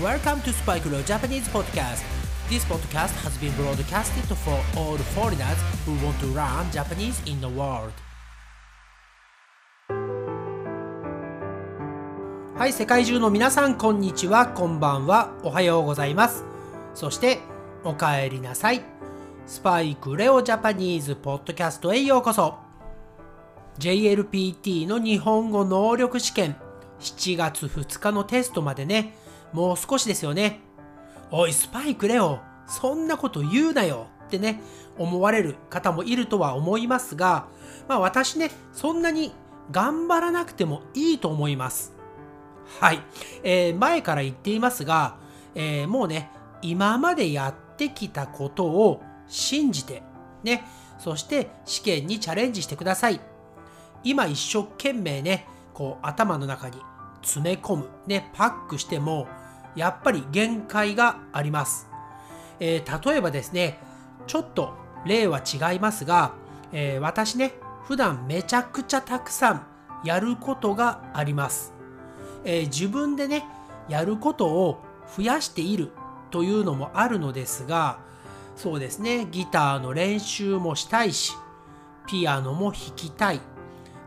Welcome to Spike Leo Japanese Podcast. This podcast has been broadcasted for all foreigners who want to learn Japanese in the world. はい、世界中の皆さん、こんにちは、こんばんは、おはようございます。そして、おかえりなさい。スパイクレオジャパニーズポッドキャストへようこそ。JLPT の日本語能力試験7月2日のテストまでね、もう少しですよね。おい、スパイクレオ、そんなこと言うなよってね、思われる方もいるとは思いますが、まあ私ね、そんなに頑張らなくてもいいと思います。はい。えー前から言っていますが、えーもうね、今までやってきたことを信じて、ね、そして試験にチャレンジしてください。今一生懸命ね、こう頭の中に詰め込む、ね、パックしても、やっぱり限界があります。えー例えばですね、ちょっと例は違いますが、えー私ね、普段めちゃくちゃたくさんやることがあります。えー自分でね、やることを増やしているというのもあるのですが、そうですね、ギターの練習もしたいし、ピアノも弾きたい、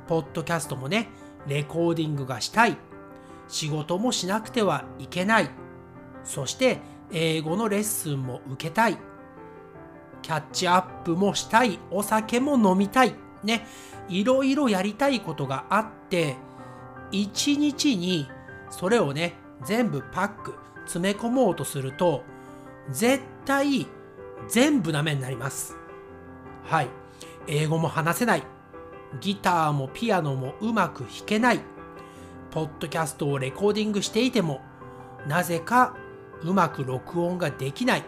ポッドキャストもね、レコーディングがしたい、仕事もしなくてはいけない、そして英語のレッスンも受けたい、キャッチアップもしたい、お酒も飲みたい、ね、いろいろやりたいことがあって、一日にそれをね、全部パック、詰め込もうとすると、絶対全部ダメになります。はい。英語も話せない。ギターもピアノもうまく弾けない。ポッドキャストをレコーディングしていても、なぜかうまく録音ができない。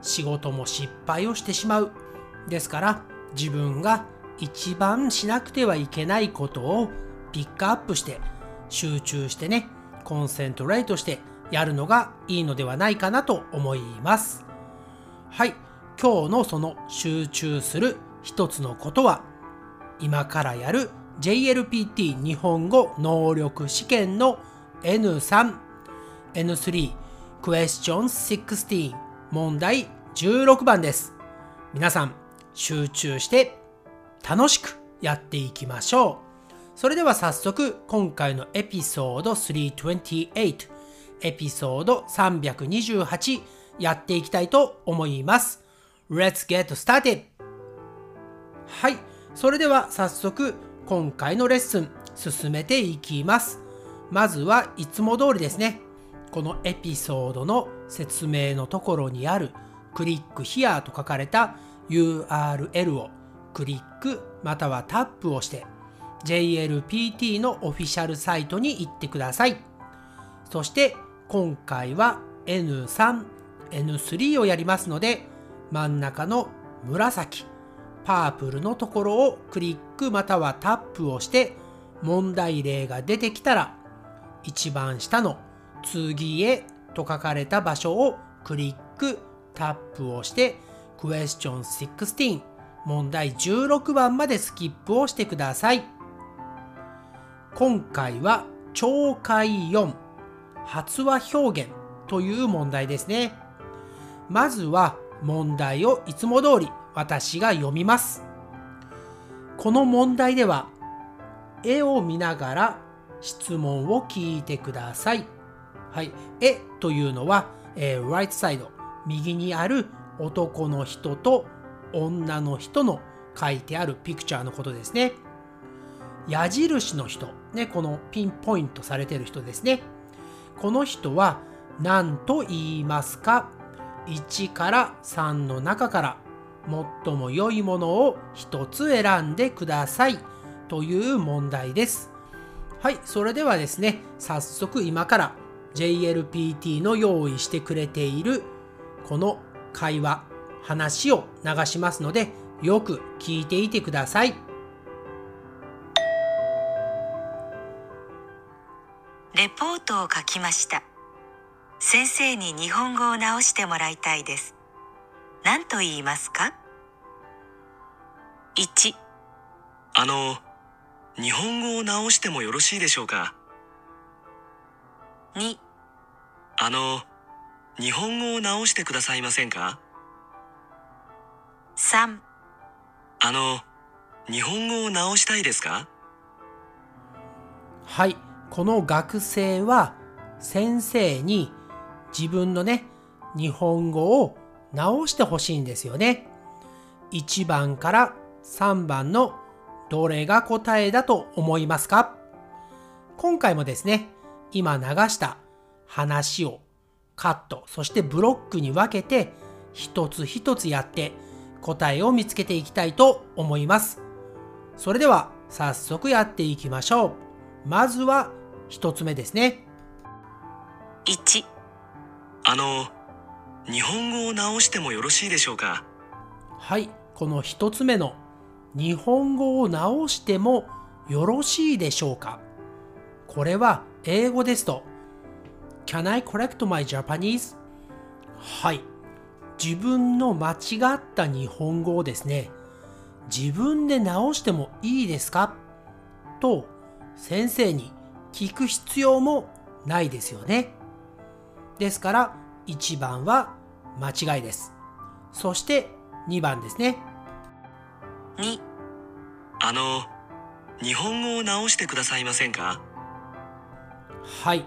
仕事も失敗をしてしまう。ですから、自分が一番しなくてはいけないことをピックアップして、集中してね、コンセントレートしてやるのがいいのではないかなと思います。はい。今日のその集中する一つのことは、今からやる JLPT 日本語能力試験の N3、N3 Question 16問題16番です。皆さん集中して楽しくやっていきましょう。それでは早速今回のエピソード328エピソード328やっていきたいと思います。Let's get started! はい。それでは早速今回のレッスン進めていきます。まずはいつも通りですね。このエピソードの説明のところにあるクリック here と書かれた URL をクリックまたはタップをして JLPT のオフィシャルサイトに行ってください。そして今回は N3、N3 をやりますので真ん中の紫、パープルのところをクリックまたはタップをして問題例が出てきたら一番下の次へと書かれた場所をクリック、タップをして Question 16問題16番までスキップをしてください。今回は懲戒4発話表現という問題ですね。まずは問題をいつも通り私が読みます。この問題では絵を見ながら質問を聞いてください。はい、絵というのは、えー、right side 右にある男の人と女の人の書いてあるピクチャーのことですね。矢印の人、ね、このピンポイントされてる人ですね。この人は何と言いますか ?1 から3の中から最も良いものを一つ選んでくださいという問題です。はい、それではですね、早速今から JLPT の用意してくれているこの会話、話を流しますので、よく聞いていてください。レポートを書きました。先生に日本語を直してもらいたいです。何と言いますか ?1、あの、日本語を直してもよろしいでしょうか？2、ああの、日本語を直してくださいませんか？3あの、日本語を直したいですか？はい、この学生は先生に自分のね、日本語を直してほしいんですよね。1番から3番のどれが答えだと思いますか？今回もですね、今流した話をカット、そしてブロックに分けて一つ一つやって答えを見つけていきたいと思います。それでは早速やっていきましょう。まずは一つ目ですね。1あの、日本語を直してもよろしいでしょうか？はい、この一つ目の日本語を直してもよろしいでしょうか？これは英語ですと Can I correct my Japanese? はい。自分の間違った日本語をですね、自分で直してもいいですか？と先生に聞く必要もないですよね。ですから1番は間違いです。そして2番ですね。2あの、日本語を直してくださいませんか？はい。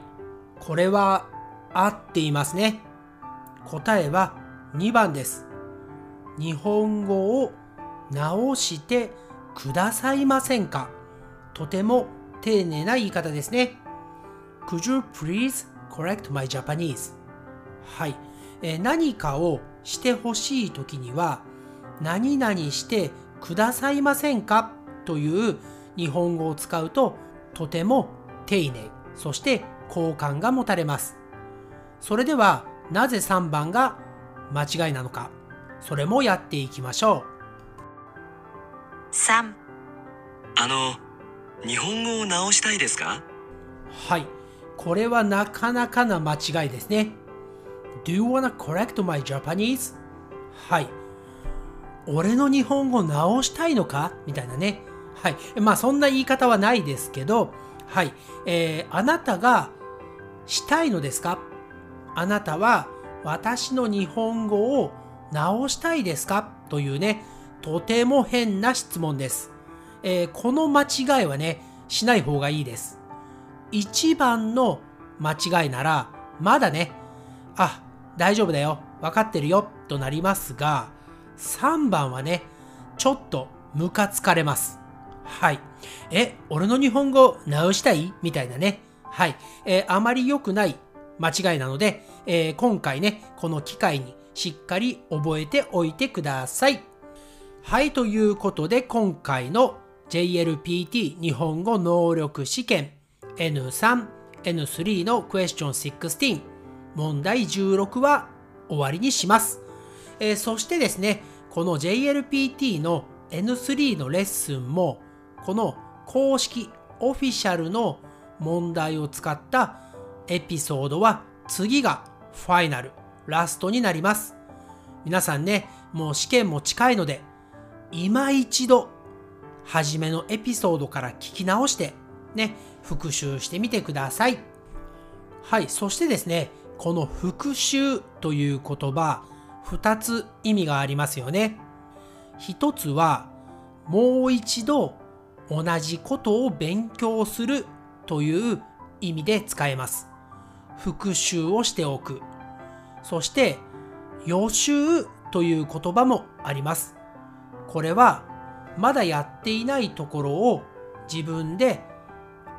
これは合っていますね。答えは2番です。日本語を直してくださいませんか？とても丁寧な言い方ですね。Could you please correct my Japanese? はい。えー何かをしてほしいときには、何々してくださいませんか？という日本語を使うととても丁寧、そして好感が持たれます。それではなぜ3番が間違いなのか、それもやっていきましょ3あの、日本語を直したいですか？う。はい。これはなかなかな間違いですね。Do you wanna correct my Japanese? はい。俺の日本語直したいのか？みたいなね。はい。まあそんな言い方はないですけど、はい。えーあなたがしたいのですか？あなたは私の日本語を直したいですか？というね、とても変な質問です。えーこの間違いはね、しない方がいいです。一番の間違いなら、まだね、あ、大丈夫だよ、分かってるよ、となりますが、3番はね、ちょっとムカつかれます。はい。え、俺の日本語直したい？みたいなね。はい。えーあまり良くない間違いなので、えー今回ね、この機会にしっかり覚えておいてください。はい、ということで今回の JLPT 日本語能力試験 N3、N3 のクエスチョン16問題16は終わりにします。えーそしてですね、この JLPT の N3 のレッスンもこの公式オフィシャルの問題を使ったエピソードは次がファイナル、ラストになります。皆さんね、もう試験も近いので、今一度、初めのエピソードから聞き直して、ね、復習してみてください。はい、そしてですね、この復習という言葉、二つ意味がありますよね。一つは、もう一度同じことを勉強するという意味で使えます。復習をしておく。そして、予習という言葉もあります。これは、まだやっていないところを自分で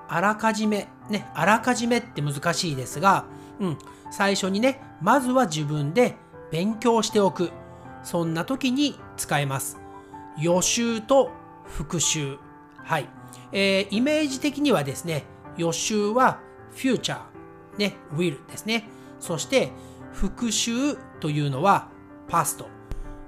あらかじめ、ね、あらかじめって難しいですが、うん、最初にね、まずは自分で勉強しておく。そんな時に使えます。予習と復習。はい。えーイメージ的にはですね、予習は future、ね、will ですね。そして、復習というのは past。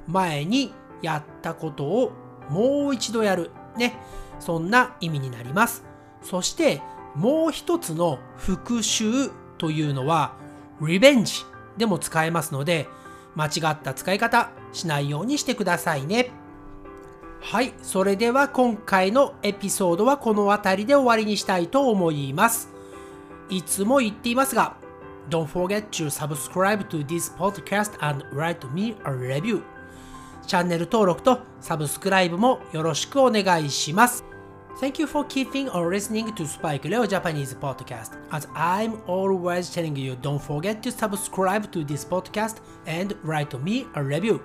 前にやったことをもう一度やる。ね。そんな意味になります。そして、もう一つの復習というのは revenge でも使えますので、間違った使い方しないようにしてくださいね。はい、それでは今回のエピソードはこの辺りで終わりにしたいと思います。いつも言っていますが、Don't forget to subscribe to this podcast and write me a review. チャンネル登録とサブスクライブもよろしくお願いします。Thank you for keeping or listening to Spike Leo Japanese podcast. As I'm always telling you, don't forget to subscribe to this podcast and write me a review.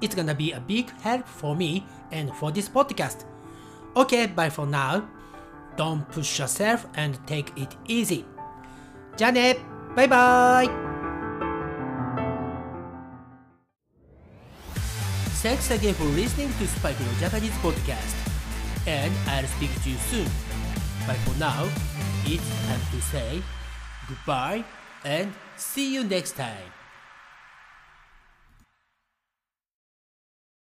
It's gonna be a big help for me and for this podcast. Okay, bye for now. Don't push yourself and take it easy. じゃあねバイバイ Thanks again for listening to Spike Leo Japanese podcast. And I'll speak to you soon. But for now, it's time to say goodbye and see you next time.